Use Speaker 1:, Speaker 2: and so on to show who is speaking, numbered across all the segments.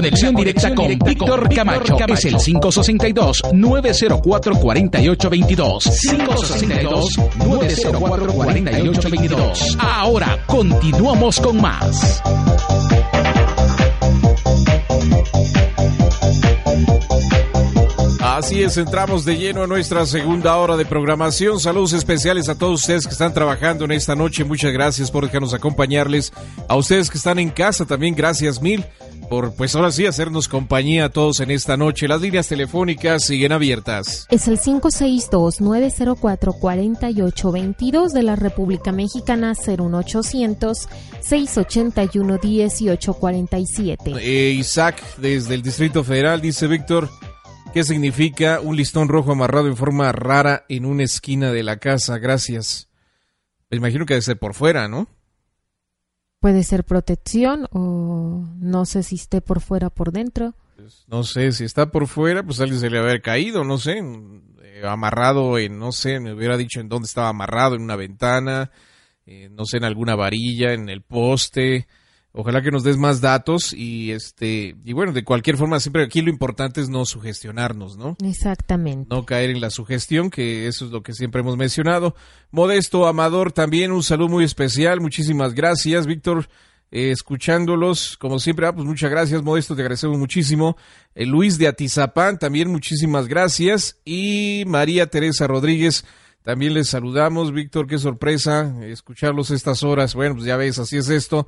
Speaker 1: Conexión directa con Víctor Camacho es el 562-904-4822. 562-904-4822. Ahora continuamos con más.
Speaker 2: Así es, entramos de lleno a nuestra segunda hora de programación. Saludos especiales a todos ustedes que están trabajando en esta noche. Muchas gracias por dejarnos acompañarles. A ustedes que están en casa también, gracias mil por, pues ahora sí, hacernos compañía a todos en esta noche. Las líneas telefónicas siguen abiertas.
Speaker 3: Es el 562-904-4822 de la República Mexicana, 01800-681-1847.
Speaker 2: Eh, Isaac, desde el Distrito Federal, dice Víctor, ¿qué significa un listón rojo amarrado en forma rara en una esquina de la casa? Gracias. Me imagino que debe ser por fuera, ¿no?
Speaker 3: Puede ser protección o no sé si esté por fuera o por dentro.
Speaker 2: Pues, no sé, si está por fuera, pues alguien se le haber caído, no sé, eh, amarrado en, no sé, me hubiera dicho en dónde estaba amarrado, en una ventana, eh, no sé, en alguna varilla, en el poste. Ojalá que nos des más datos y este y bueno, de cualquier forma siempre aquí lo importante es no sugestionarnos, ¿no?
Speaker 3: Exactamente.
Speaker 2: No caer en la sugestión, que eso es lo que siempre hemos mencionado. Modesto Amador también un saludo muy especial, muchísimas gracias, Víctor. eh, escuchándolos, como siempre, ah, pues muchas gracias, Modesto, te agradecemos muchísimo. Eh, Luis de Atizapán, también muchísimas gracias. Y María Teresa Rodríguez, también les saludamos. Víctor, qué sorpresa escucharlos estas horas. Bueno, pues ya ves, así es esto.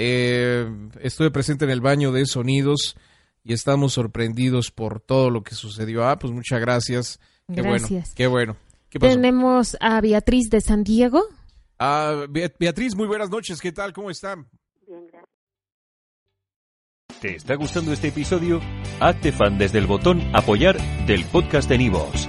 Speaker 2: Eh, estuve presente en el baño de sonidos y estamos sorprendidos por todo lo que sucedió. Ah, pues muchas gracias. Qué
Speaker 3: Gracias.
Speaker 2: bueno. Qué bueno. ¿Qué pasó?
Speaker 3: Tenemos a Beatriz de San Diego.
Speaker 2: Ah, Be- Beatriz, muy buenas noches. ¿Qué tal? ¿Cómo están?
Speaker 4: ¿Te está gustando este episodio? Hazte fan desde el botón Apoyar del podcast de Nivos.